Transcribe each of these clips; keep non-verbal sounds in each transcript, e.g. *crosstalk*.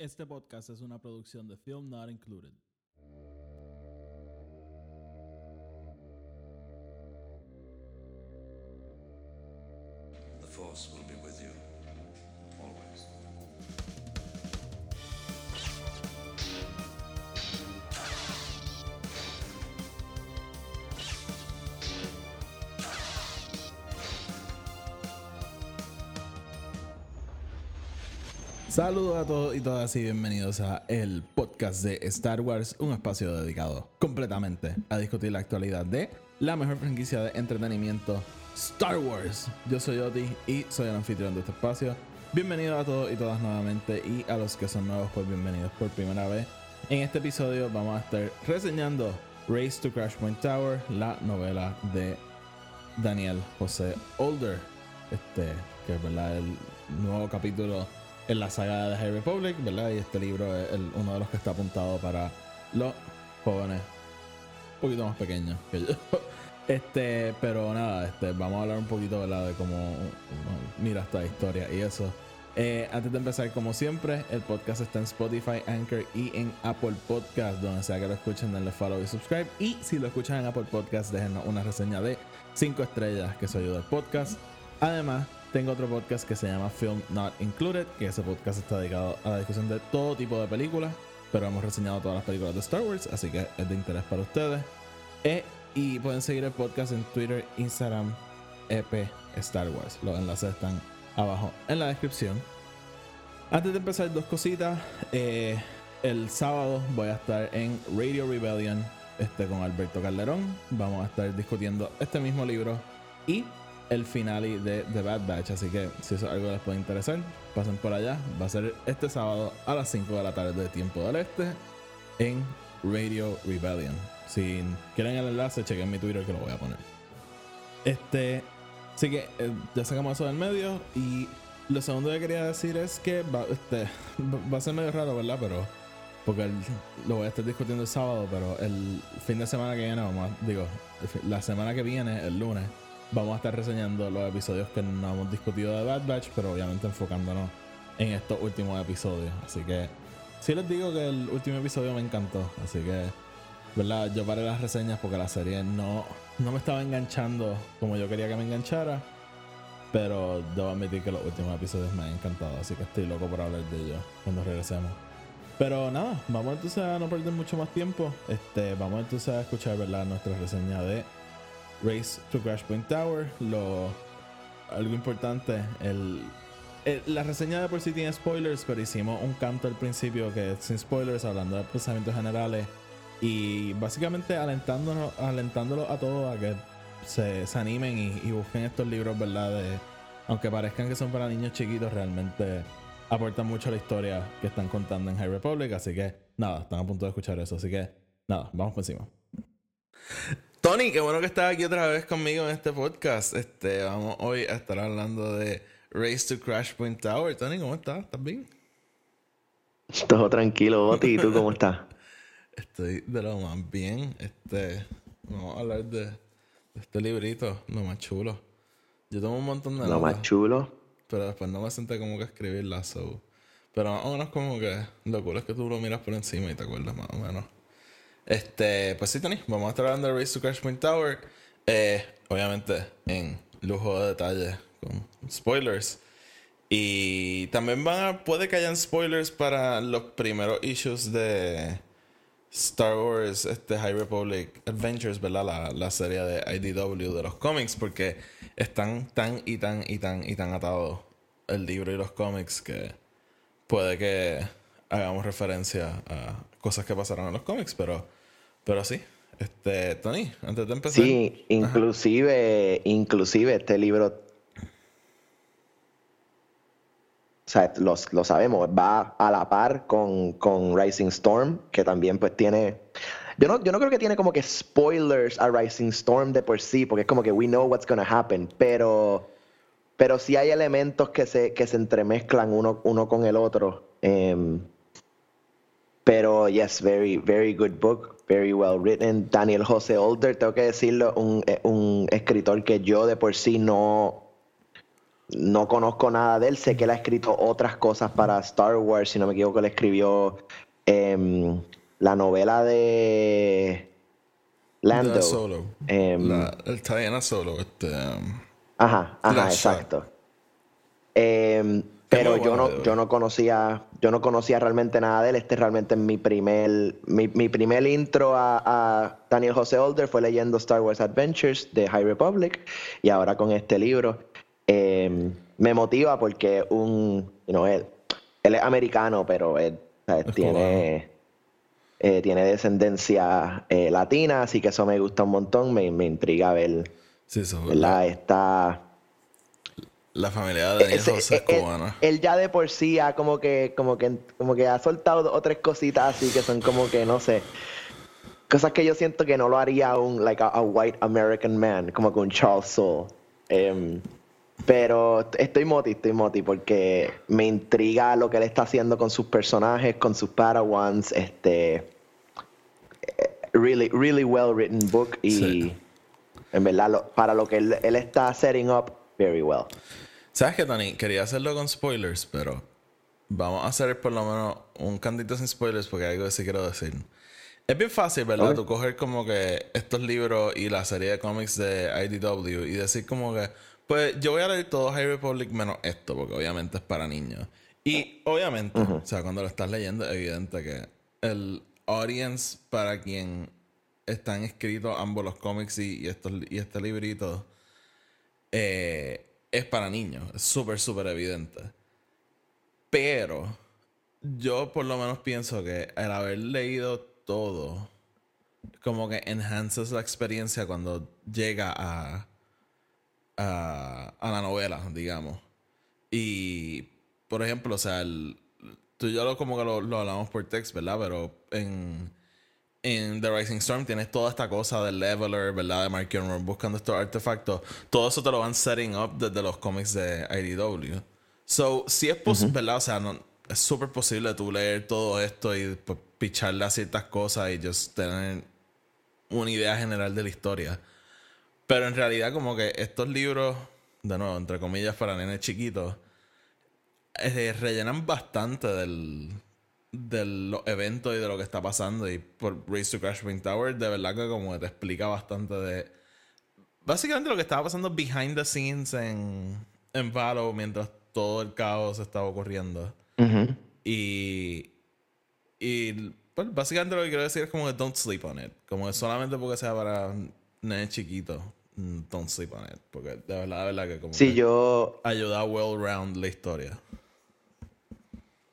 Este podcast es una producción de Film Not Included. Force Saludos a todos y todas y bienvenidos a el podcast de Star Wars, un espacio dedicado completamente a discutir la actualidad de la mejor franquicia de entretenimiento, Star Wars. Yo soy Oti y soy el anfitrión de este espacio. Bienvenidos a todos y todas nuevamente y a los que son nuevos, pues bienvenidos por primera vez. En este episodio vamos a estar reseñando Race to Crash Point Tower, la novela de Daniel José Older, este, que es verdad el nuevo capítulo en la saga de High Republic, ¿verdad? Y este libro es el- uno de los que está apuntado para los jóvenes un poquito más pequeños que yo. *laughs* Este, pero nada, este, vamos a hablar un poquito, ¿verdad? De cómo mira esta historia y eso. Eh, antes de empezar, como siempre, el podcast está en Spotify, Anchor y en Apple Podcast, donde sea que lo escuchen, denle follow y subscribe. Y si lo escuchan en Apple Podcast, déjenos una reseña de 5 estrellas, que eso ayuda al podcast. Además, tengo otro podcast que se llama Film Not Included, que ese podcast está dedicado a la discusión de todo tipo de películas, pero hemos reseñado todas las películas de Star Wars, así que es de interés para ustedes. Eh, y pueden seguir el podcast en Twitter, Instagram, EP Star Wars. Los enlaces están abajo en la descripción. Antes de empezar, dos cositas. Eh, el sábado voy a estar en Radio Rebellion este, con Alberto Calderón. Vamos a estar discutiendo este mismo libro y el finale de The Bad Batch. Así que si eso es algo que les puede interesar, pasen por allá. Va a ser este sábado a las 5 de la tarde de tiempo del este en Radio Rebellion. Si quieren el enlace, chequen mi Twitter que lo voy a poner. Este, así que eh, ya sacamos eso del medio y lo segundo que quería decir es que va, este, *laughs* va- a ser medio raro, ¿verdad? Pero porque lo voy a estar discutiendo el sábado, pero el fin de semana que viene, vamos digo, la semana que viene, el lunes, vamos a estar reseñando los episodios que no hemos discutido de Bad Batch, pero obviamente enfocándonos en estos últimos episodios. Así que sí les digo que el último episodio me encantó, así que, ¿verdad? Yo paré las reseñas porque la serie no, no me estaba enganchando como yo quería que me enganchara. Pero debo admitir que los últimos episodios me han encantado, así que estoy loco por hablar de ellos cuando regresemos. Pero nada, vamos entonces a no perder mucho más tiempo. Este, vamos entonces a escuchar ¿verdad? nuestra reseña de Race to Crash Point Tower. Lo, algo importante, el, la reseña de por sí tiene spoilers, pero hicimos un canto al principio que sin spoilers, hablando de pensamientos generales. Y básicamente alentándonos, alentándolos a todos a que se, se animen y, y busquen estos libros, ¿verdad? Aunque parezcan que son para niños chiquitos, realmente aportan mucho a la historia que están contando en High Republic. Así que nada, están a punto de escuchar eso. Así que nada, vamos por encima. Tony, qué bueno que estás aquí otra vez conmigo en este podcast. Este, vamos hoy a estar hablando de Race to Crash Point Tower. Tony, ¿cómo estás? ¿Estás bien? *laughs* Todo tranquilo, Boti. ¿Y tú cómo estás? *laughs* Estoy de lo más bien. Este, vamos a hablar de, de este librito, lo más chulo. Yo tomo un montón de Lo notas, más chulo. pero después no me senté como que a escribirlas. So. Pero más o menos como que lo cool es que tú lo miras por encima y te acuerdas más o menos. Este, pues sí, Tony, vamos a estar hablando de Race to Crash Point Tower. Eh, obviamente en lujo de detalle con spoilers. Y también van a, puede que hayan spoilers para los primeros issues de Star Wars este High Republic Adventures, ¿verdad? La, la serie de IDW de los cómics, porque están tan y tan y tan y tan atados el libro y los cómics que puede que hagamos referencia a cosas que pasaron en los cómics, pero, pero sí. Este, Tony, antes de empezar. Sí, inclusive, inclusive este libro, o sea, lo, lo sabemos, va a la par con, con Rising Storm, que también pues tiene, yo no, yo no creo que tiene como que spoilers a Rising Storm de por sí, porque es como que we know what's gonna happen, pero, pero sí hay elementos que se, que se entremezclan uno, uno con el otro. em, pero yes, very, very good book, very well written. Daniel José Older, tengo que decirlo, un, eh, un escritor que yo de por sí no, no conozco nada de él. Sé que él ha escrito otras cosas para Star Wars. Si no me equivoco, él escribió em, la novela de Lando. Solo. Em, La- el en Solo. Este, um, Ajá, ajá, exacto. Em, pero yo no, yo no conocía, yo no conocía realmente nada de él. Este realmente es mi primer, mi, mi primer intro a, a Daniel José Older fue leyendo Star Wars Adventures de High Republic. Y ahora con este libro em, me motiva porque un, you know, él, él es americano, pero él tiene, eh, tiene descendencia eh, latina, así que eso me gusta un montón, me, me intriga ver, sí, eso, ¿verdad? Esta La familia de Daniel ese- José es él, cubana. él ya de por sí ha como que, como que, como que ha soltado dos o tres cositas así que son como que, no sé, cosas que yo siento que no lo haría un, like a, a white American man, como que un Charles Soule. Em, pero estoy moti, estoy moti, porque me intriga lo que él está haciendo con sus personajes, con sus Padawans, este, eh, really, really well written book y Sí. en verdad lo- para lo que él, él está setting up very well. ¿Sabes qué, Tony? Quería hacerlo con spoilers, pero vamos a hacer por lo menos un cantito sin spoilers porque hay algo que sí quiero decir. Es bien fácil, ¿verdad? Tú coger como que estos libros y la serie de cómics de IDW y decir como que, pues yo voy a leer todo High Republic menos esto, porque obviamente es para niños. Y obviamente, o sea, cuando lo estás leyendo, es evidente que el audience para quien están escritos ambos los cómics y, y estos, y este librito eh, es para niños. Es súper, súper evidente. Pero yo por lo menos pienso que el haber leído todo como que enhances la experiencia cuando llega a, a, a la novela, digamos. Y, por ejemplo, o sea, tú y yo como que lo, lo hablamos por text, ¿verdad? Pero en, en The Rising Storm tienes toda esta cosa del leveler, ¿verdad? De Mark Gilmore buscando estos artefactos. Todo eso te lo van setting up desde los cómics de IDW. So, si es posible, ¿verdad? O sea, no, es súper posible tú leer todo esto y pues, picharle a ciertas cosas y just tener una idea general de la historia. Pero en realidad, como que estos libros, de nuevo, entre comillas, para nenes chiquitos, eh, rellenan bastante del, de los eventos y de lo que está pasando. Y por Race to Crash Point Tower, de verdad que como te explica bastante de. Básicamente lo que estaba pasando behind the scenes en, en Valo mientras todo el caos estaba ocurriendo. Y. Y. Pues básicamente lo que quiero decir es como que don't sleep on it. Como que solamente porque sea para nenes chiquitos, mm, don't sleep on it. Porque de verdad, de verdad que como. Sí, que yo, Ayuda well round la historia.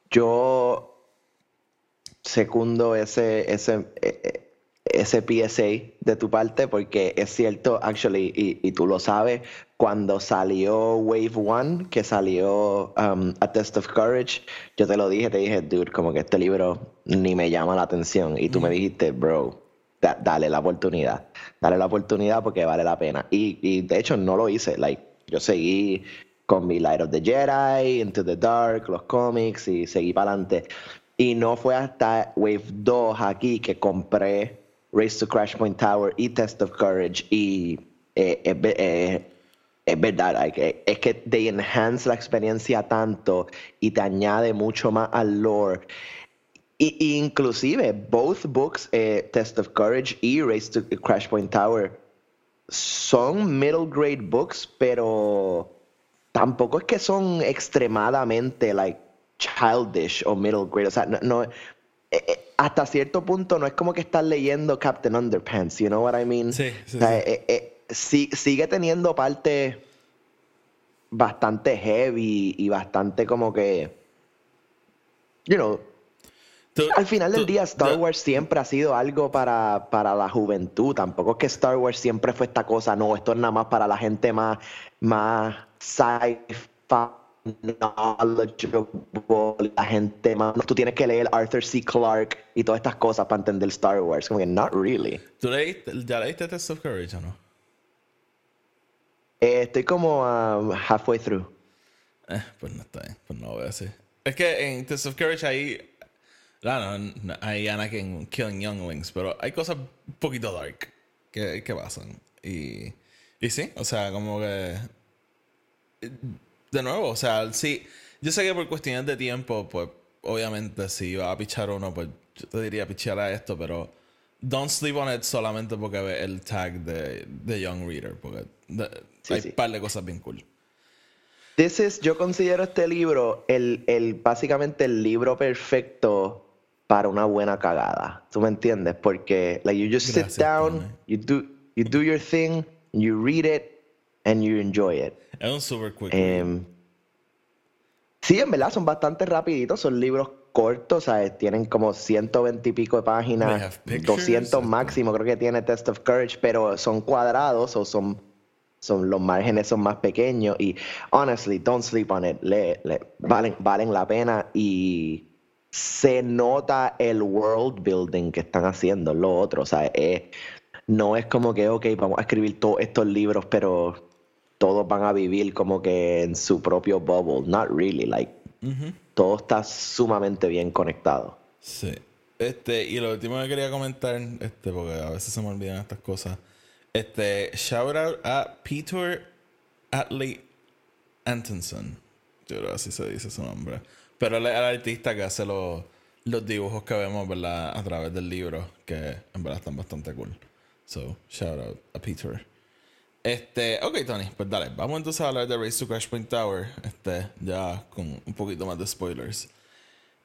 yo secundo ese, ese, eh, eh, ese PSA de tu parte porque es cierto, actually, y, y tú lo sabes, cuando salió Wave One, que salió um, A Test of Courage, yo te lo dije, te dije, dude, como que este libro ni me llama la atención. Y tú me dijiste, bro, da- dale la oportunidad. Dale la oportunidad porque vale la pena. Y, y de hecho no lo hice. Like, yo seguí con mi Light of the Jedi, Into the Dark, los cómics y seguí para adelante. Y no fue hasta Wave 2 aquí que compré Race to Crash Point Tower y Test of Courage. Y eh, eh, es verdad, like, eh, es que te enhance la experiencia tanto y te añade mucho más al lore. Y, inclusive, both books, Test of Courage y Race to Crash Point Tower, son middle grade books, pero tampoco es que son extremadamente like childish o middle grade. O sea, no, no- eh, eh, hasta cierto punto no es como que estás leyendo Captain Underpants, you know what I mean? Sí, sí, O sea, sí. eh, eh, sí- sigue teniendo partes bastante heavy y bastante como que, you know, Tú- al final del tú- día, Star Wars siempre ha sido algo para, para la juventud. Tampoco es que Star Wars siempre fue esta cosa, no, esto es nada más para la gente más, más sci-fi, knowledgeable, la gente más. Tú tienes que leer Arthur C. Clarke y todas estas cosas para entender Star Wars. Como que, not really. ¿Tú leíste, ya leíste Test of Courage o no? Eh, estoy como um, halfway through. Eh, pues no está bien, pues no voy a decir. Es que en Test of Courage hay. Claro, no, hay Anakin killing younglings, pero hay cosas un poquito dark que, que pasan. Y, y sí, o sea, como que. De nuevo, o sea, sí, yo sé que por cuestiones de tiempo, pues obviamente si iba a pichar uno, pues yo te diría pichar a esto, pero don't sleep on it solamente porque ve el tag de, de Young Reader, porque de- Sí, hay sí. un par de cosas bien cool. This is, yo considero este libro el, el básicamente el libro perfecto para una buena cagada. ¿Tú me entiendes? Porque like you just Gracias, sit down, you do you do your thing, you read it and you enjoy it. Es un super quick. Em, sí, en verdad son bastante rapiditos, son libros cortos, ¿sabes? Tienen como 120 y pico de páginas, pictures, 200 esto. máximo creo que tiene Test of Courage, pero son cuadrados o son, son los márgenes son más pequeños y honestly, don't sleep on it, le, le- valen, valen la pena y se nota el world building que están haciendo, lo otro, o sea, es- no es como que, ok, vamos a escribir todos estos libros, pero todos van a vivir como que en su propio bubble. Not really, like, todo está sumamente bien conectado. Sí. Este, y lo último que quería comentar, este, porque a veces se me olvidan estas cosas. Este, shout out a Peter Atley Antonson. Yo creo que así se dice su nombre. Pero él es el artista que hace los, los dibujos que vemos, ¿verdad? A través del libro, que en verdad están bastante cool. So, shout out a Peter. Este, ok, Tony, pues dale, vamos entonces a hablar de Race to Crash Point Tower, este, ya con un poquito más de spoilers.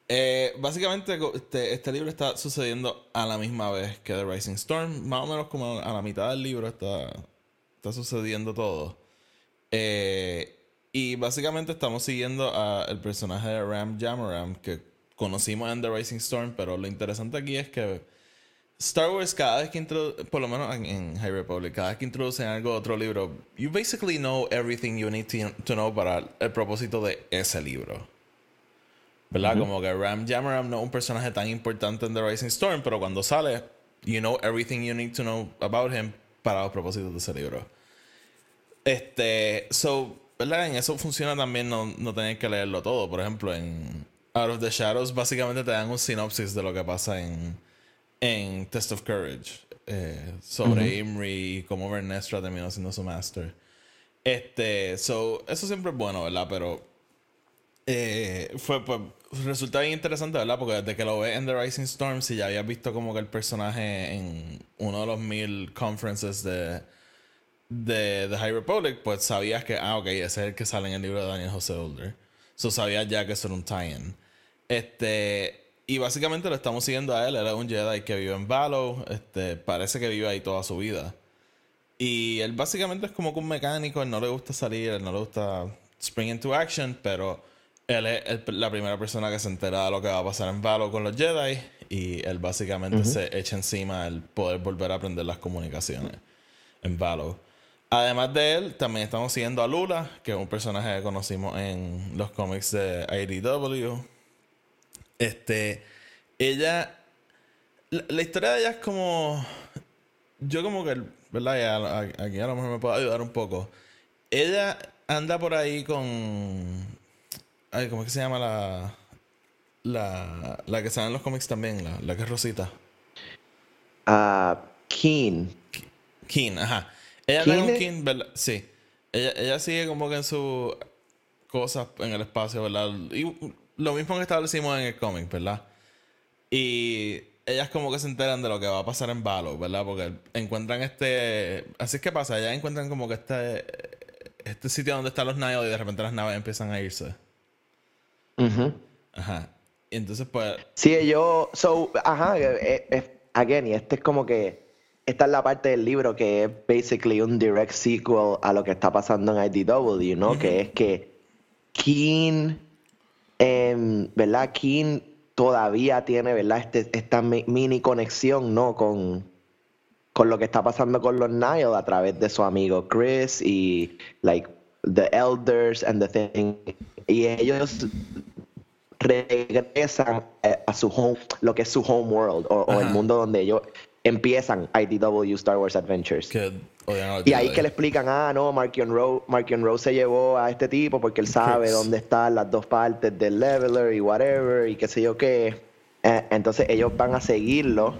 Eh, básicamente, este, este libro está sucediendo a la misma vez que The Rising Storm, más o menos como a la mitad del libro está, está sucediendo todo. Eh, y básicamente estamos siguiendo al personaje de Ram Jamaram que conocimos en The Rising Storm, pero lo interesante aquí es que Star Wars cada vez que introduce, por lo menos en, en High Republic, cada vez que introducen algo a otro libro, you basically know everything you need to, to know para el propósito de ese libro. ¿Verdad? Como que Ram Jamaram no es un personaje tan importante en The Rising Storm, pero cuando sale, you know everything you need to know about him para los propósitos de ese libro. Este, so, ¿verdad? En eso funciona también no, no tener que leerlo todo. Por ejemplo, en Out of the Shadows, básicamente te dan un sinopsis de lo que pasa en, en Test of Courage. eh, sobre Imri y cómo Vernestra terminó siendo su master. Este, so, eso siempre es bueno, ¿verdad? Pero eh, fue, pues, resulta bien interesante, ¿verdad? Porque desde que lo ves en The Rising Storm, si ya habías visto como que el personaje en uno de los mil conferences de, de The High Republic, pues sabías que, ah, ok, ese es el que sale en el libro de Daniel José Older. So sabías ya que eso era un tie-in. Este, y básicamente lo estamos siguiendo a él. Él es un Jedi que vive en Valo. Este, parece que vive ahí toda su vida. Y él básicamente es como que un mecánico. Él no le gusta salir, él no le gusta spring into action, pero él es el- la primera persona que se entera de lo que va a pasar en Valo con los Jedi. Y él básicamente se echa encima el poder volver a aprender las comunicaciones en Valo. Además de él, también estamos siguiendo a Lula, que es un personaje que conocimos en los cómics de IDW. Este, ella, la, la historia de ella es como, yo como que, ¿verdad? Ya, aquí a lo mejor me puede ayudar un poco. Ella anda por ahí con, ay, ¿cómo es que se llama la, la, la que sale en los cómics también, la, la que es Rosita? Ah, Keen. Keen, ajá. Ella ¿Keen con? Keen, ¿verdad? Sí. Ella, ella sigue como que en sus cosas en el espacio, ¿verdad? Y lo mismo que establecimos en el cómic, ¿verdad? Y ellas como que se enteran de lo que va a pasar en Valo, ¿verdad? Porque encuentran este... Así es que pasa, ellas encuentran como que este... Este sitio donde están los Nile y de repente las naves empiezan a irse. Ujú. Ajá. Y entonces pues... Sí, yo, so, ajá, eh, eh, eh, again, y este es como que, esta es la parte del libro que es basically un direct sequel a lo que está pasando en IDW, ¿no? Que es que Keen, em, ¿verdad? Keen todavía tiene, ¿verdad? Este, esta mi- mini conexión, ¿no? Con, con lo que está pasando con los Nile a través de su amigo Chris y, like, the elders and the thing. Y ellos regresan eh, a su home, lo que es su home world, o, o el mundo donde ellos empiezan IDW Star Wars Adventures. Que Y ahí que le explican, ah, no, Markion Rowe, Markion Rowe se llevó a este tipo porque él sabe dónde están las dos partes del leveler y whatever, y qué sé yo qué. Eh, entonces ellos van a seguirlo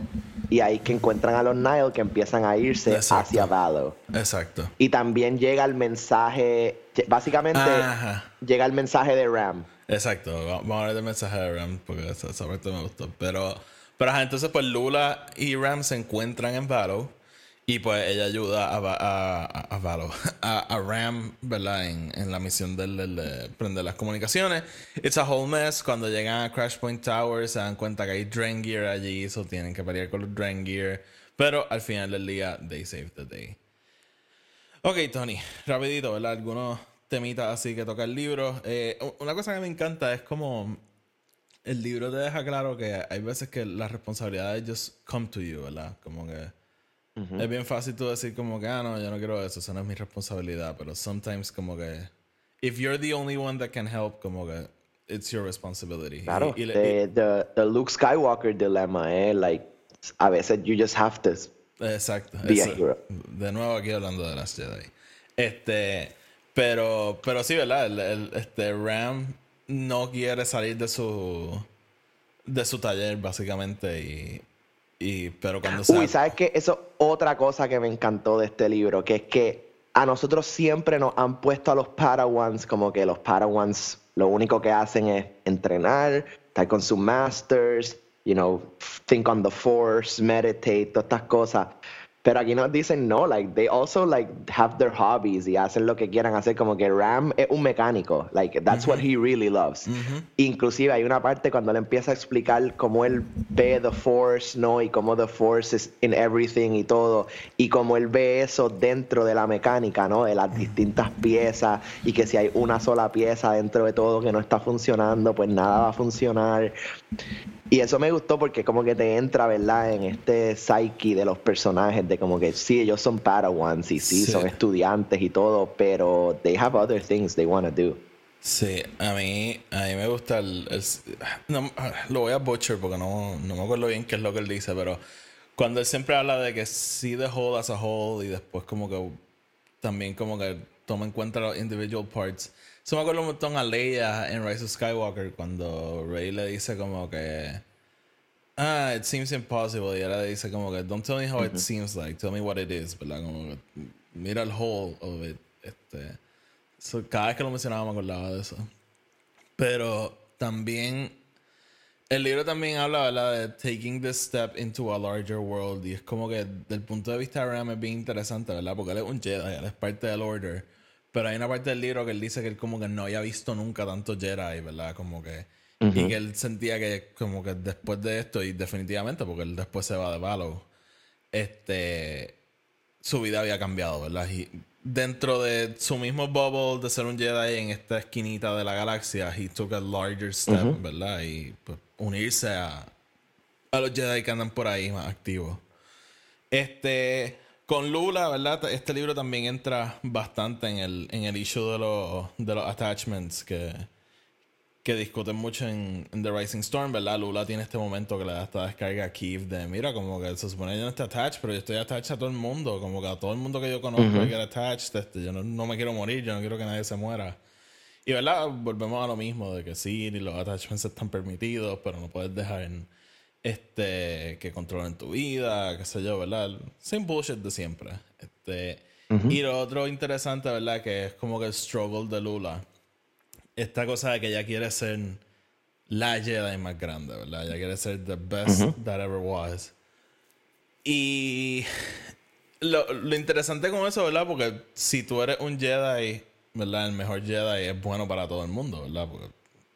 y ahí que encuentran a los Nile que empiezan a irse Exacto. hacia Valo. Exacto. Y también llega el mensaje básicamente Ajá. llega el mensaje de Ram. Exacto, va- vamos a hablar del mensaje de Ram porque esa, esa parte me gustó. Pero, pero ajá, entonces pues Lula y Ram se encuentran en Battle y pues ella ayuda a, a, a, Valo, *laughs* a, Ram, ¿verdad? En, la misión del, del- de prender las comunicaciones. It's a whole mess. Cuando llegan a Crash Point Tower se dan cuenta que hay Drain Gear allí, eso tienen que pelear con los Drain Gear. Pero al final del día, they save the day. Ok, Tony, rapidito, ¿verdad? Algunos temitas así que toca el libro. Eh, una cosa que me encanta es como el libro te deja claro que hay veces que las responsabilidades just come to you, ¿verdad? Como que es bien fácil tú decir como que, ah, no, yo no quiero eso, eso no es mi responsabilidad, pero sometimes como que, if you're the only one that can help, como que, it's your responsibility. Claro. Y- y the, the, the Luke Skywalker dilemma, eh, like a veces you just have to. Exacto. Be a eso. hero. De nuevo aquí hablando de las Jedi. Este, pero, pero sí, ¿verdad? El, el- este Ram no quiere salir de su de su taller, básicamente, y, y pero cuando se Uy, ¿sabes qué? Eso es otra cosa que me encantó de este libro, que es que a nosotros siempre nos han puesto a los Padawans como que los Padawans lo único que hacen es entrenar, estar con sus masters, you know, think on the force, meditate, todas estas cosas. Pero aquí nos dicen no, like they also like have their hobbies y hacen lo que quieran hacer como que Ram es un mecánico, like that's what he really loves. Inclusive hay una parte cuando él empieza a explicar cómo él ve the force, ¿no? Y cómo the force is in everything y todo y cómo él ve eso dentro de la mecánica, ¿no? De las distintas piezas y que si hay una sola pieza dentro de todo que no está funcionando, pues nada va a funcionar. Y eso me gustó porque como que te entra, ¿verdad? En este psyche de los personajes, de como que sí, ellos son Padawans y sí, Sí. son estudiantes y todo, pero they have other things they want to do. Sí, a mí, a mí me gusta el... el- no, lo voy a butcher porque no, no me acuerdo bien qué es lo que él dice, pero cuando él siempre habla de que sí the whole as a whole y después como que también como que toma en cuenta los individual parts. Eso me acuerdo un montón a Leia en Rise of Skywalker cuando Rey le dice como que... Ah, it seems impossible. Y le dice como que, don't tell me how it seems like, tell me what it is, ¿verdad? Como que mira el whole of it. Este, so, cada vez que lo mencionaba me acordaba de eso. Pero también, el libro también habla, ¿verdad? De taking this step into a larger world. Y es como que, del punto de vista de Ram, es bien interesante, ¿verdad? Porque él es un Jedi, él es parte del Order. Pero hay una parte del libro que él dice que él como que no había visto nunca tanto Jedi, ¿verdad? Como que... Y que él sentía que como que después de esto, y definitivamente, porque él después se va de Valo, este, su vida había cambiado, ¿verdad? Y dentro de su mismo bubble de ser un Jedi en esta esquinita de la galaxia, he took a larger step, ¿verdad? Y pues, unirse a, a los Jedi que andan por ahí más activos. Este, con Lula, ¿verdad? Este libro también entra bastante en el, en el issue de los, de los attachments que, que discuten mucho en, en The Rising Storm, ¿verdad? Lula tiene este momento que le da esta descarga a Keith de, mira, como que se supone que yo no estoy attached, pero yo estoy attached a todo el mundo, como que a todo el mundo que yo conozco I get attached, este, yo no, no me quiero morir, yo no quiero que nadie se muera. Y, ¿verdad? Volvemos a lo mismo, de que sí, los attachments están permitidos, pero no puedes dejar en, este, que controlen tu vida, qué sé yo, ¿verdad? Same bullshit de siempre. Este, Y lo otro interesante, ¿verdad? Que es como que el struggle de Lula esta cosa de que ella quiere ser la Jedi más grande, ¿verdad? Ella quiere ser the best that ever was. Y lo, lo interesante con eso, ¿verdad? Porque si tú eres un Jedi, ¿verdad? El mejor Jedi es bueno para todo el mundo, ¿verdad? Porque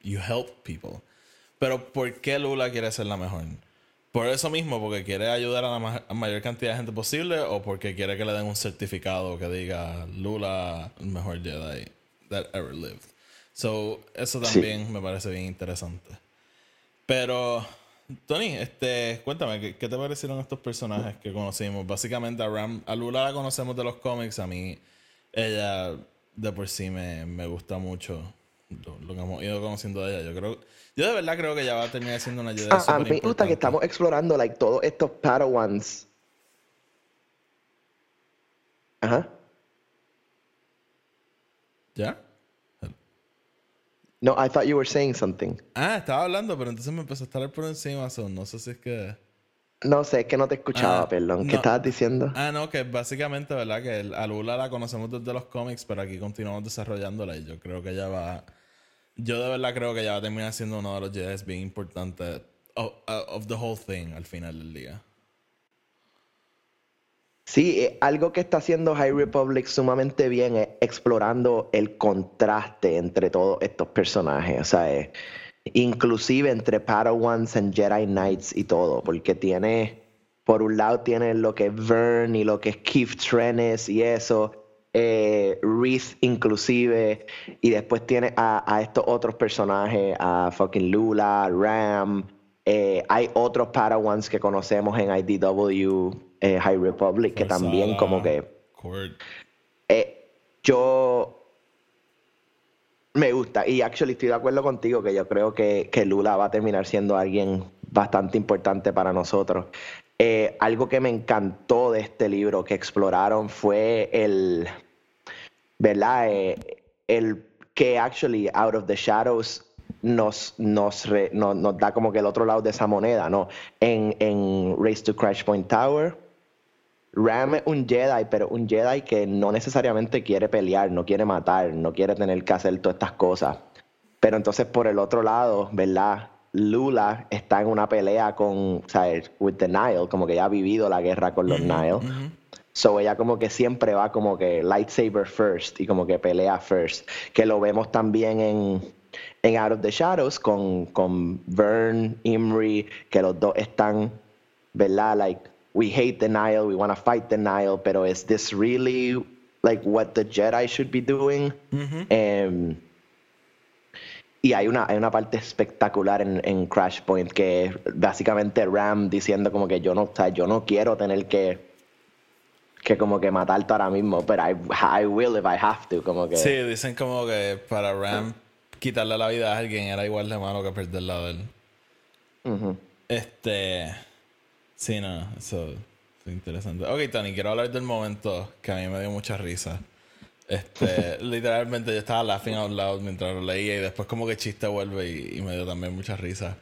you help people. Pero ¿por qué Lula quiere ser la mejor? Por eso mismo, porque quiere ayudar a la ma- a mayor cantidad de gente posible o porque quiere que le den un certificado que diga Lula, el mejor Jedi that ever lived. So, eso también me parece bien interesante. Pero, Tony, este, cuéntame, ¿qué, qué te parecieron estos personajes que conocimos? Básicamente a Ram, a Lula la conocemos de los cómics, a mí ella de por sí me, me gusta mucho lo, lo que hemos ido conociendo de ella. Yo creo, yo de verdad creo que ella va a terminar siendo una Jedi Ah, a súper mí me gusta que estamos explorando like todos estos Padawans. Ajá. ¿Ya? No, I thought you were saying something. Ah, estaba hablando, pero entonces me empezó a estar por encima, so no sé si es que... No sé, es que no te escuchaba, Ah, perdón. ¿Qué no. estabas diciendo? Ah, no, que básicamente, ¿verdad? Que a Lula la conocemos desde los cómics, pero aquí continuamos desarrollándola y yo creo que ella va... Yo de verdad creo que ella va a terminar siendo uno de los Jedi bien importantes of, of the whole thing al final del día. Sí, eh, algo que está haciendo High Republic sumamente bien es explorando el contraste entre todos estos personajes, o sea, eh, inclusive entre Padawans and Jedi Knights y todo, porque tiene, por un lado tiene lo que es Vern y lo que es Keith Trennis y eso, eh, inclusive, y después tiene a, a estos otros personajes, a fucking Lula, Ram, eh, hay otros Padawans que conocemos en IDW eh, High Republic que también como que eh, yo me gusta y actually estoy de acuerdo contigo que yo creo que, que Lula va a terminar siendo alguien bastante importante para nosotros. Eh, algo que me encantó de este libro que exploraron fue el, ¿verdad? Eh, el que actually Out of the Shadows nos, nos, re- no- nos da como que el otro lado de esa moneda, ¿no? En, en Race to Crash Point Tower, Ram es un Jedi, pero un Jedi que no necesariamente quiere pelear, no quiere matar, no quiere tener que hacer todas estas cosas. Pero entonces por el otro lado, ¿verdad? Lula está en una pelea con, ¿sabes? With the Nile, como que ya ha vivido la guerra con los Nile. So ella como que siempre va como que lightsaber first y como que pelea first. Que lo vemos también en, en Out of the Shadows con, con Vern, Imri, que los dos están, ¿verdad? Like, we hate the Nile, we want to fight Nile, pero is this really like what the Jedi should be doing? Em, y hay una, hay una parte espectacular en, en Crash Point que es básicamente Ram diciendo como que yo no, o sea, yo no quiero tener que que como que matarte ahora mismo, pero I, I will if I have to, como que Sí, dicen como que para Ram quitarle la vida a alguien era igual de malo que perderla de él. Este. Sí, no, eso es interesante. Ok, Tony, quiero hablar del momento que a mí me dio mucha risa. Este, *laughs* literalmente yo estaba laughing out loud mientras lo leía y después como que chiste vuelve y, y me dio también mucha risa.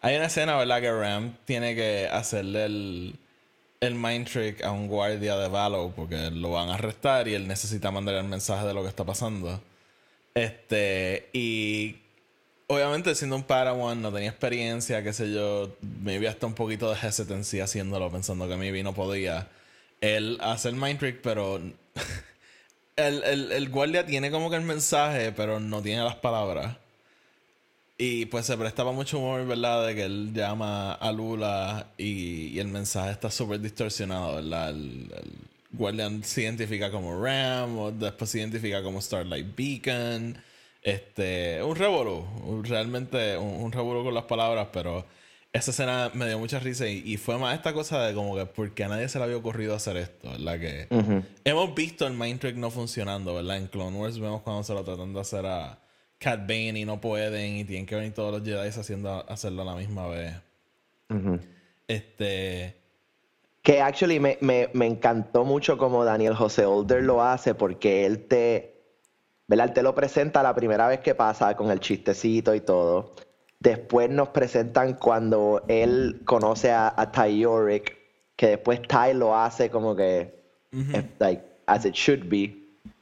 Hay una escena, ¿verdad? Que Ram tiene que hacerle el, el mind trick a un guardia de Valo porque lo van a arrestar y él necesita mandar el mensaje de lo que está pasando. Este, y obviamente siendo un Padawan no tenía experiencia, qué sé yo, me vi hasta un poquito de hesitancy haciéndolo, pensando que maybe no podía. Él hace el mind trick, pero *laughs* el, el, el guardia tiene como que el mensaje, pero no tiene las palabras. Y pues se prestaba mucho humor, ¿verdad? De que él llama a Lula y, y el mensaje está súper distorsionado, ¿verdad? El, el se identifica como Ram, o después se identifica como Starlight Beacon. Este, un revolú, realmente un, un revolú con las palabras, pero esa escena me dio mucha risa y, y fue más esta cosa de como que porque a nadie se le había ocurrido hacer esto, ¿verdad? Que hemos visto el Mind Trick no funcionando, ¿verdad? En Clone Wars vemos cuando se lo tratan de hacer a Cat Bane y no pueden y tienen que venir todos los Jedi haciendo hacerlo a la misma vez. Este, Que actually me, me, me encantó mucho como Daniel José Older lo hace porque él te, ¿verdad? Él te lo presenta la primera vez que pasa con el chistecito y todo. Después nos presentan cuando él conoce a, a Ty Yorick, que después Ty lo hace como que, eh, like, as it should be.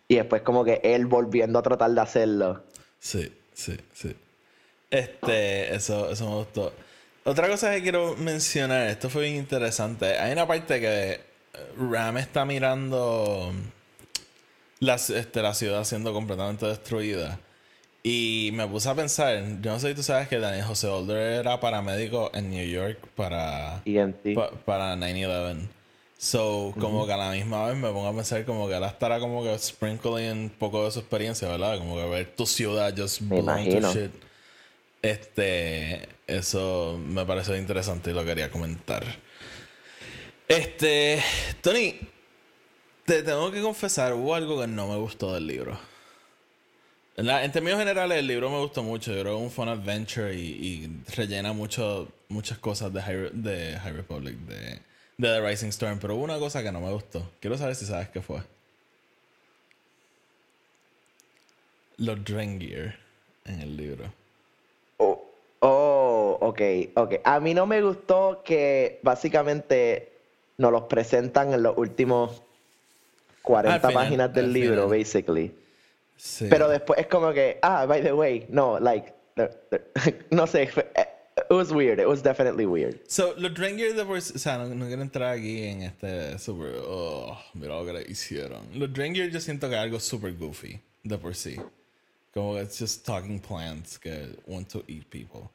Y después como que él volviendo a tratar de hacerlo. Sí, sí, sí. Este, eso, eso me gustó. Otra cosa que quiero mencionar, esto fue bien interesante. Hay una parte que eh, Ram está mirando la, este, la ciudad siendo completamente destruida. Y me puse a pensar, yo no sé si tú sabes que Daniel José Older era paramédico en New York para, pa- para 9-11. So, como que a la misma vez me pongo a pensar como que él estará como que sprinkling un poco de su experiencia, ¿verdad? Como que ver tu ciudad just Me blown to imagino. shit. Este, eso me pareció interesante y lo quería comentar. Este, Tony, te tengo que confesar, hubo algo que no me gustó del libro. En, términos generales, el libro me gustó mucho. Yo creo que es un fun adventure y, rellena mucho, muchas cosas de High, Republic, de, de The Rising Storm. Pero hubo una cosa que no me gustó. Quiero saber si sabes qué fue. Los Drengir en el libro. Oh, oh, ok, ok. A mí no me gustó que básicamente nos los presentan en los últimos 40 Al final, páginas del libro, final. basically. Sí. Pero después es como que, ah, by the way, no, like, *laughs* no sé, eh, it was weird, it was definitely weird. So, los Drengir de por sí- o sea, no, no quiero entrar aquí en este super, oh, mira lo que le hicieron. Los Drengir yo siento que es algo super goofy de por sí. Como que it's just talking plants que want to eat people.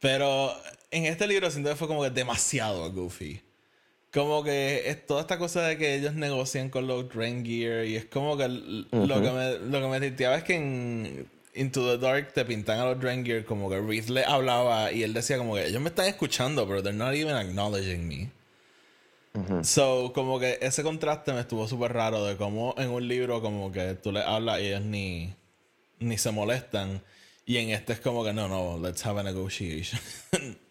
Pero en este libro siento que fue como que demasiado goofy. Como que es toda esta cosa de que ellos negocian con los Drengir y es como que lo que me, lo que me tilteaba es que en Into the Dark te pintan a los Drengir como que Reed le hablaba y él decía como que ellos me están escuchando pero they're not even acknowledging me. So, como que ese contraste me estuvo súper raro de cómo en un libro como que tú le hablas y ellos ni, ni se molestan. Y en este es como que no, no, let's have a negotiation. *laughs*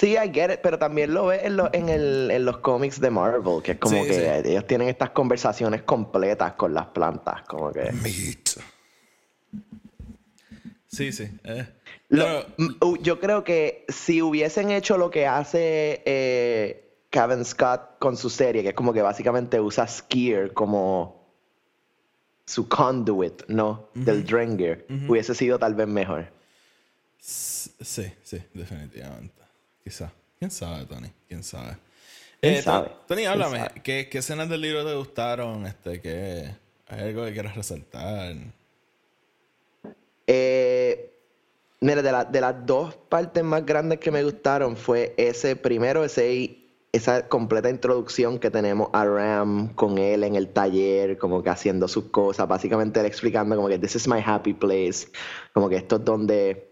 Sí, I get it, pero también lo ves en, lo- en, el- en los cómics de Marvel, que es como Sí, que sí. ellos tienen estas conversaciones completas con las plantas, como que... Meat. sí, sí. eh. Lo- Pero- yo creo que si hubiesen hecho lo que hace eh, Kevin Scott con su serie, que es como que básicamente usa Skier como su conduit, ¿no? Del Drengir, hubiese sido tal vez mejor. Sí, sí, definitivamente. Quizá. ¿Quién sabe, Tony? ¿Quién sabe? ¿Quién Eh, sabe? Tony, Tony, ¿Quién háblame. sabe? ¿Qué, ¿Qué escenas del libro te gustaron? Este, ¿qué, ¿Hay algo que quieras resaltar? Eh, mira, de, la- de las dos partes más grandes que me gustaron fue ese primero, ese, esa completa introducción que tenemos a Ram con él en el taller, como que haciendo sus cosas, básicamente él explicando como que this is my happy place, como que esto es donde,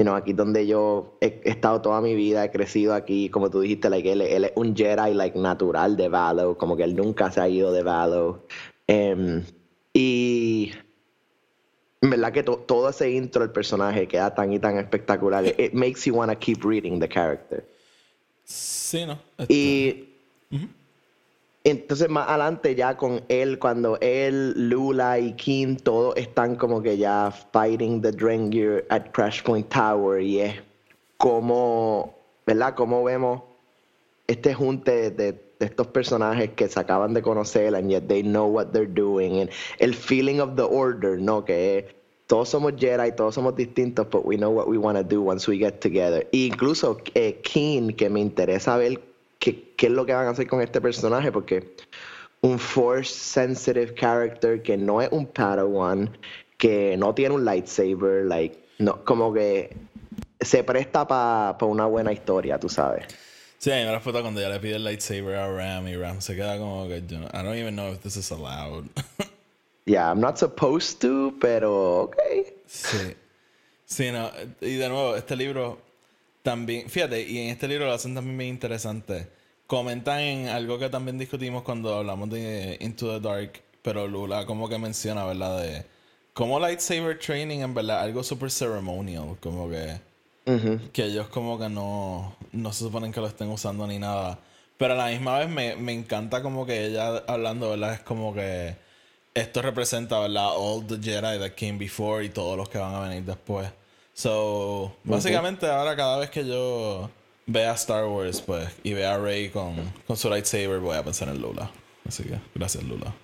you know, aquí donde yo he, estado toda mi vida, he crecido aquí, como tú dijiste, like, él, él es un Jedi like, natural de Valo, como que él nunca se ha ido de Valo. Em, y en verdad que to- todo ese intro del personaje queda tan y tan espectacular. It makes you want to keep reading the character. Sí, ¿no? Este, Y entonces más adelante ya con él, cuando él, Lula y King, todos están como que ya fighting the Drengir at Crash Point Tower y es como, ¿verdad? Como vemos este junte de, de estos personajes que se acaban de conocer and yet they know what they're doing and el feeling of the order, ¿no? Que todos somos Jedi, todos somos distintos, but we know what we want to do once we get together. E incluso eh, Keen, que me interesa ver qué, qué es lo que van a hacer con este personaje, porque un force sensitive character que no es un Padawan, que no tiene un lightsaber, like, no, como que se presta para una buena historia, tú sabes. Sí, me respeto cuando ya le pide el lightsaber a Ram y Ram se queda como que yo no- I don't even know if this is allowed. *laughs* Yeah, I'm not supposed to, pero ok. Sí. Sí, no. Y de nuevo, este libro también, fíjate, y en este libro lo hacen también bien interesante. Comentan en algo que también discutimos cuando hablamos de Into the Dark, pero Lula como que menciona, ¿verdad? De como lightsaber training en verdad algo super ceremonial, como que que ellos como que no, no se suponen que lo estén usando ni nada. Pero a la misma vez me, me encanta como que ella hablando, ¿verdad? Es como que esto representa, ¿verdad? All the Jedi that came before y todos los que van a venir después. So, básicamente ahora cada vez que yo vea Star Wars, pues, y vea a Rey con, con su lightsaber, voy a pensar en Lula. Así que, gracias Lula.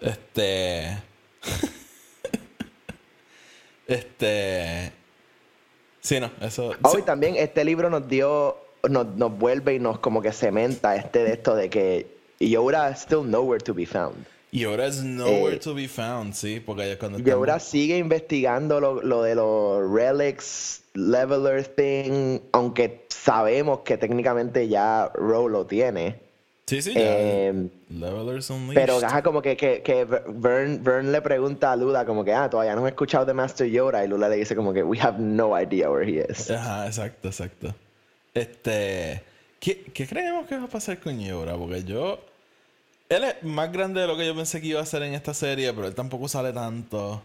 Este... *laughs* este... Sí, no, eso... Oh, sí. y también este libro nos dio, nos, nos vuelve y nos como que cementa este de esto de que Yoda is still nowhere to be found. Y ahora es nowhere Eh, to be found, sí, porque ellos cuando Y ahora sigue investigando lo, lo de los relics, leveler thing, aunque sabemos que técnicamente ya Ro lo tiene. Sí, sí, ya. Eh, Levelers Unleashed. Pero ajá, como que, que, que Vern, Vern le pregunta a Lula como que, ah, todavía no he escuchado de Master Yoda. Y Lula le dice como que, we have no idea where he is. Ajá, exacto, exacto. Este. ¿Qué, qué creemos que va a pasar con Yora? Porque yo. Él es más grande de lo que yo pensé que iba a ser en esta serie, pero él tampoco sale tanto.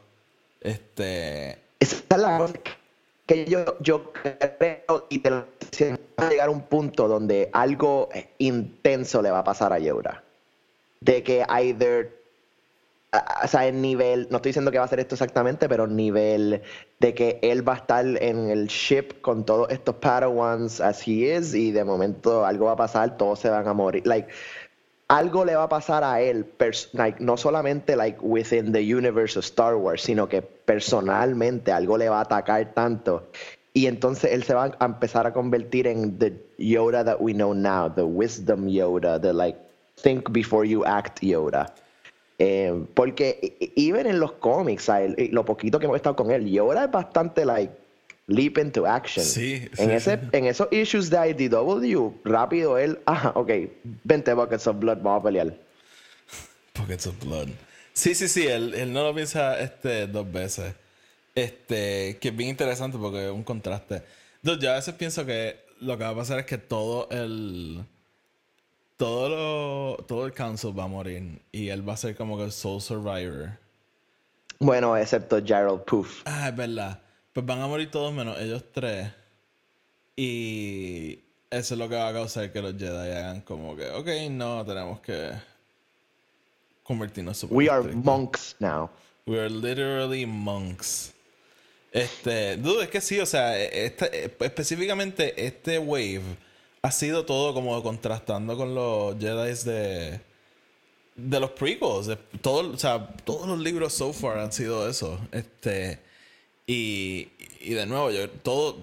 Este. Esa es la cosa que yo, yo creo y te lo va a llegar un punto donde algo intenso le va a pasar a Yoda. De que either o sea, en nivel, no estoy diciendo que va a hacer esto exactamente, pero nivel de que él va a estar en el ship con todos estos Padawans as he is y de momento algo va a pasar, todos se van a morir. Like, algo le va a pasar a él, like, no solamente like within the universe of Star Wars, sino que personalmente algo le va a atacar tanto. Y entonces él se va a empezar a convertir en the Yoda that we know now, the wisdom Yoda, the like think before you act Yoda. Eh, porque e- e- even en los cómics, lo poquito que hemos estado con él, Yoda es bastante like leap into action. Sí, en, sí. ese, en esos issues de IDW, rápido él, *laughs* ah, ok, 20 buckets of blood, vamos a pelear. Pockets of Blood. Sí, sí, sí, él, él no lo piensa este, dos veces. Este, que es bien interesante porque es un contraste. Entonces, yo a veces pienso que lo que va a pasar es que todo el. Todo lo, todo el council va a morir. Y él va a ser como que el sole survivor. Bueno, excepto Gerald Poof. Ah, es verdad. Pues van a morir todos menos ellos tres. Y eso es lo que va a causar que los Jedi hagan como que, ok, no, tenemos que convertirnos super We are estrictos". monks now. We are literally monks. Este, dude, es que sí, o sea, este, eh, específicamente este wave ha sido todo como contrastando con los Jedi de de los prequels, de todo, o sea, todos los libros so far han sido eso. Este y, y de nuevo, yo todo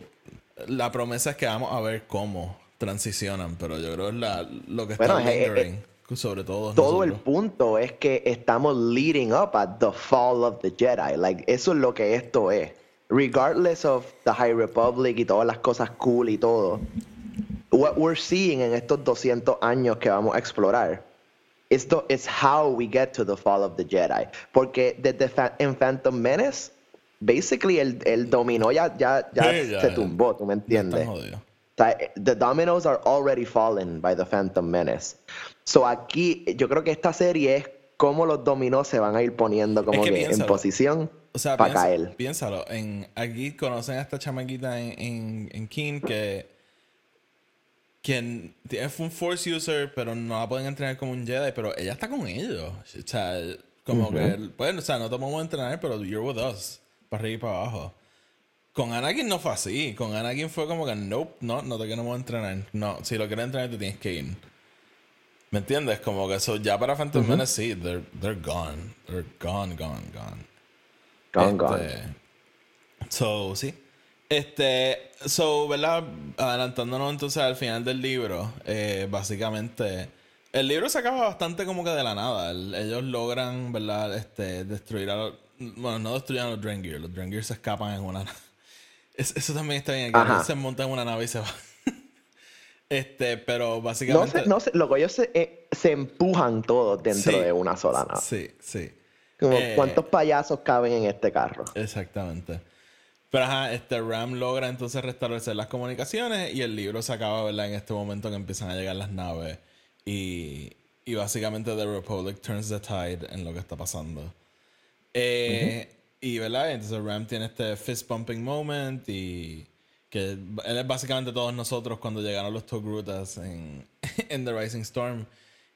la promesa es que vamos a ver cómo transicionan, pero yo creo que es la, lo que está Bueno, eh, eh, lingering, sobre todo Todo el punto es que estamos leading up at the fall of the Jedi. Like, eso es lo que esto es. Regardless of the High Republic y todas las cosas cool y todo, what we're seeing en estos 200 años que vamos a explorar, esto es how we get to the fall of the Jedi. Porque desde Fa- en Phantom Menace, basically el, el dominó ya, ya, ya Sí, se ya. tumbó, ¿tú me entiendes? sea, the dominoes are already fallen by the Phantom Menace. So aquí, yo creo que esta serie es cómo los dominós se van a ir poniendo como que que, en posición O sea, para piensa- caer. piénsalo. En, aquí conocen a esta chamaquita en, en, en King que. Quien es un Force user, pero no la pueden entrenar como un Jedi, pero ella está con ellos. O sea, como que. Bueno, o sea, no te podemos entrenar, pero you're with us. Para arriba y para abajo. Con Anakin no fue así. Con Anakin fue como que, nope, no, no te queremos entrenar. No, si lo quieres entrenar, te tienes que ir. ¿Me entiendes? Como que eso ya para Phantom Menace, sí, they're, they're gone. They're gone, gone, gone. Gone, gone. Este, So, sí. Este, so, ¿verdad? Adelantándonos entonces al final del libro, eh, básicamente, el libro se acaba bastante como que de la nada. El- ellos logran, ¿verdad? Este, destruir a los, bueno, no destruyen a los Drengir, los Drengir se escapan en una nave. *laughs* Es- Eso también está bien, que se montan en una nave y se van. *laughs* este, pero No básicamente... sé, no sé, lo que ellos se, eh, se empujan todos dentro Sí. de una sola nave. Sí, sí. Como, Eh, ¿cuántos payasos caben en este carro? Exactamente. Pero ajá, este Ram logra entonces restablecer las comunicaciones y el libro se acaba, ¿verdad? En este momento que empiezan a llegar las naves y, y básicamente The Republic turns the tide en lo que está pasando. Eh, Y, ¿verdad? Entonces Ram tiene este fist pumping moment y que él es básicamente todos nosotros cuando llegaron los Togrutas en, *laughs* en The Rising Storm.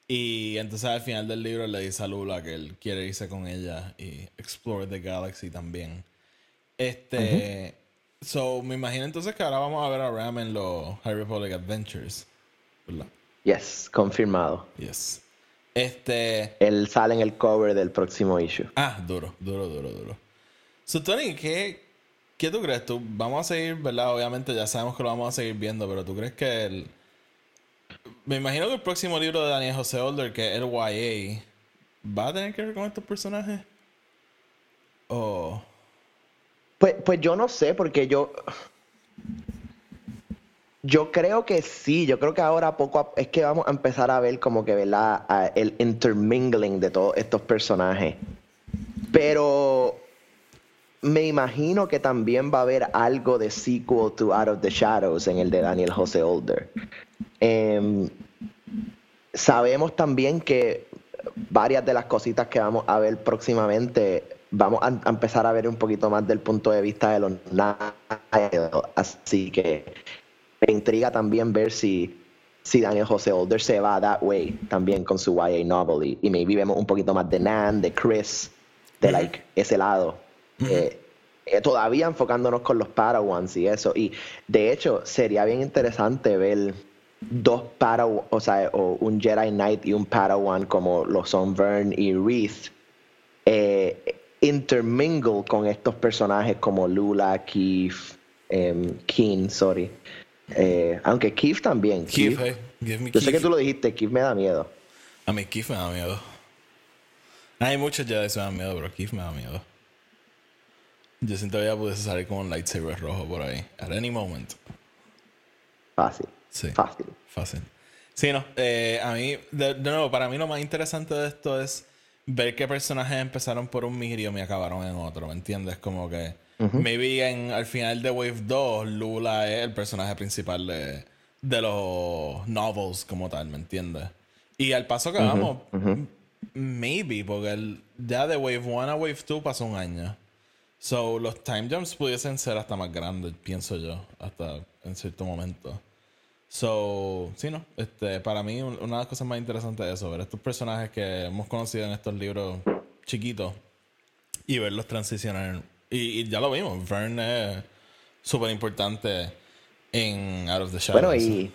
Y entonces al final del libro le dice a Lula que él quiere irse con ella y explore the galaxy también. Este. So, me imagino entonces que ahora vamos a ver a Ram en los High Republic Adventures. ¿Verdad? Yes, confirmado. Yes. Este. Él sale en el cover del próximo issue. Ah, duro, duro, duro, duro. So, Tony, ¿qué, ¿qué tú crees? Tú, vamos a seguir, ¿verdad? Obviamente ya sabemos que lo vamos a seguir viendo, pero ¿tú crees que el... Me imagino que el próximo libro de Daniel José Older, que es el YA, ¿va a tener que ver con estos personajes? O... Pues, pues yo no sé, porque yo. Yo creo que sí, yo creo que ahora poco a, es que vamos a empezar a ver como que ¿verdad? A- el intermingling de todos estos personajes. Pero me imagino que también va a haber algo de sequel to Out of the Shadows en el de Daniel José Older. Em, sabemos también que varias de las cositas que vamos a ver próximamente vamos a, empezar a ver un poquito más del punto de vista de los Nile, así que me intriga también ver si si Daniel José Older se va that way también con su YA novel y, y maybe vemos un poquito más de Nan, de Chris, de like ese lado. Eh, eh, todavía enfocándonos con los Padawans y eso. Y de hecho, sería bien interesante ver dos Padawan, o sea, o un Jedi Knight y un Padawan como lo son Vern y Wreath, eh, intermingle con estos personajes como Lula, Keith, em, Keen, sorry. Eh, aunque Keith también. Keith, Keith- hey, give me yo sé que tú lo dijiste, Keith me da miedo. A mí Keith me da miedo. Hay muchos Jedi que me dan miedo, pero Keith me da miedo. Yo siento que ya pudiese salir con un lightsaber rojo por ahí. At any moment. Fácil. Sí. Fácil. Fácil. Sí, no. eh, a mí, de, de nuevo, para mí lo más interesante de esto es ver qué personajes empezaron por un medium y acabaron en otro, ¿me entiendes? Como que maybe en, al final de Wave 2, Lula es el personaje principal de, de los novels como tal, ¿me entiendes? Y al paso que vamos, maybe, porque el- ya de Wave 1 a Wave 2 pasó un año. So, los time jumps pudiesen ser hasta más grandes, pienso yo, hasta en cierto momento. So, sí, no. Este, para mí, un- una de las cosas más interesantes es eso, ver estos personajes que hemos conocido en estos libros chiquitos y verlos transicionar. Y, y ya lo vimos, Vern es súper importante en Out of the Shadows. Bueno, y,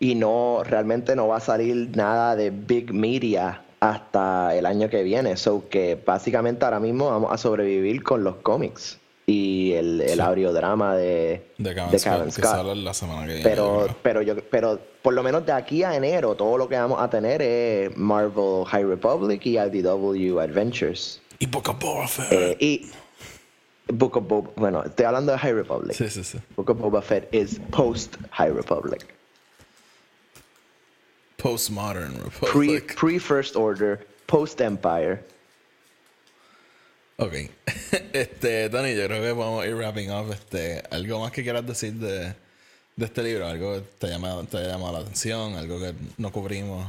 y no, realmente no va a salir nada de Big Media hasta el año que viene. So que básicamente ahora mismo vamos a sobrevivir con los cómics y el, el Sí. audiodrama de, de Kevin de Scott, Kevin que Scott. sale la semana que viene. yo Pero, pero yo, pero por lo menos de aquí a enero, todo lo que vamos a tener es Marvel High Republic y IDW Adventures. Y Book of Boba Fett. Eh, y Book of Boba, bueno, estoy hablando de High Republic. sí, sí, sí. Book of Boba Fett is post High Republic. Postmodern Pre, Republic. pre First Order, post Empire. Ok. *laughs* Este, Tony, yo creo que podemos ir wrapping up. Este, ¿Algo más que quieras decir de, de este libro? ¿Algo que te, llama, te llamado la atención? ¿Algo que no cubrimos?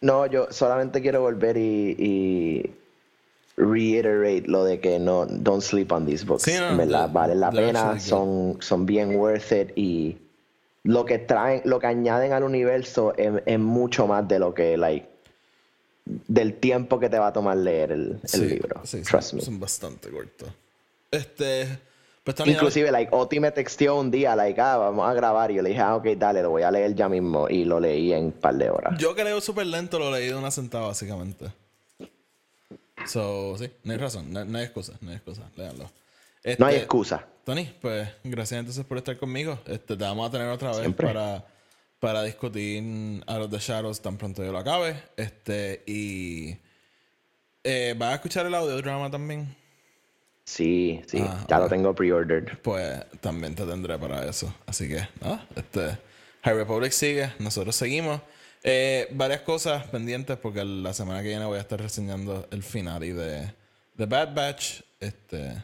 No, yo solamente quiero volver y, y reiterate lo de que no don't sleep on these books. Sí, no, verdad, vale la pena, son, son bien worth it y lo que traen, lo que añaden al universo es, es mucho más de lo que like del tiempo que te va a tomar leer el, el Sí, libro. sí, Trust son, me. son bastante cortos. Este, pues Inclusive, like, Oti me texteó un día, like, ah, vamos a grabar. Y yo le dije, ah, ok, dale, lo voy a leer ya mismo. Y lo leí en un par de horas. yo que leo súper lento lo leí de una sentada, básicamente. So, sí, no hay razón, no, no hay excusa, no hay excusa, léanlo. No hay Este, excusa. Tony, pues gracias entonces por estar conmigo. Este, te vamos a tener otra vez Siempre. para, para discutir Out of the Shadows tan pronto yo lo acabe. Este, y eh, ¿vas a escuchar el audiodrama también? Sí, sí, Ah, ya lo tengo pre-ordered. Pues también te tendré para eso. Así que, nada, este, High Republic sigue, nosotros seguimos. Eh, varias cosas pendientes porque la semana que viene voy a estar reseñando el final y de, de Bad Batch. Este,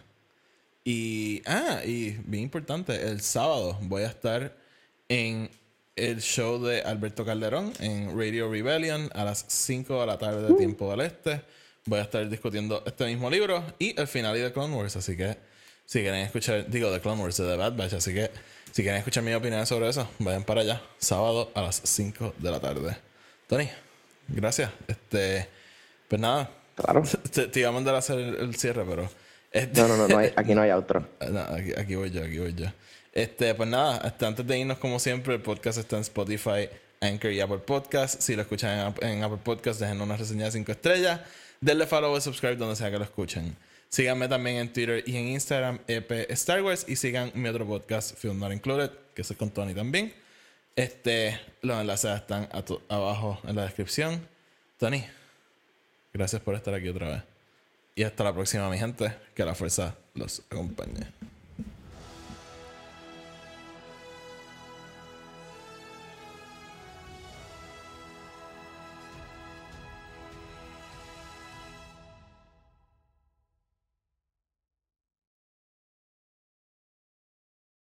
y, ah, y bien importante, el sábado voy a estar en el show de Alberto Calderón en Radio Rebellion a las 5 de la tarde de tiempo del este. Voy a estar discutiendo este mismo libro y el final y de Clone Wars. Así que si quieren escuchar, digo de Clone Wars, de The Bad Batch. Así que si quieren escuchar mi opinión sobre eso, vayan para allá. Sábado a las 5 de la tarde. Tony, gracias. Este, pues nada, Claro. *laughs* te, te iba a mandar a hacer el, el cierre, pero. este- No, no, no, no hay- aquí no hay *laughs* otro. no, aquí, aquí voy yo, aquí voy yo. Este, pues nada, hasta antes de irnos, como siempre, el podcast está en Spotify, Anchor y Apple Podcast. Si lo escuchan en, en Apple Podcast, déjenos una reseña de 5 estrellas. Denle follow o subscribe donde sea que lo escuchen. Síganme también en Twitter y en Instagram, EP Star Wars. Y sigan mi otro podcast, Film Not Included, que es con Tony también. Este, los enlaces están abajo en la descripción. Tony, gracias por estar aquí otra vez. Y hasta la próxima, mi gente. Que la fuerza los acompañe.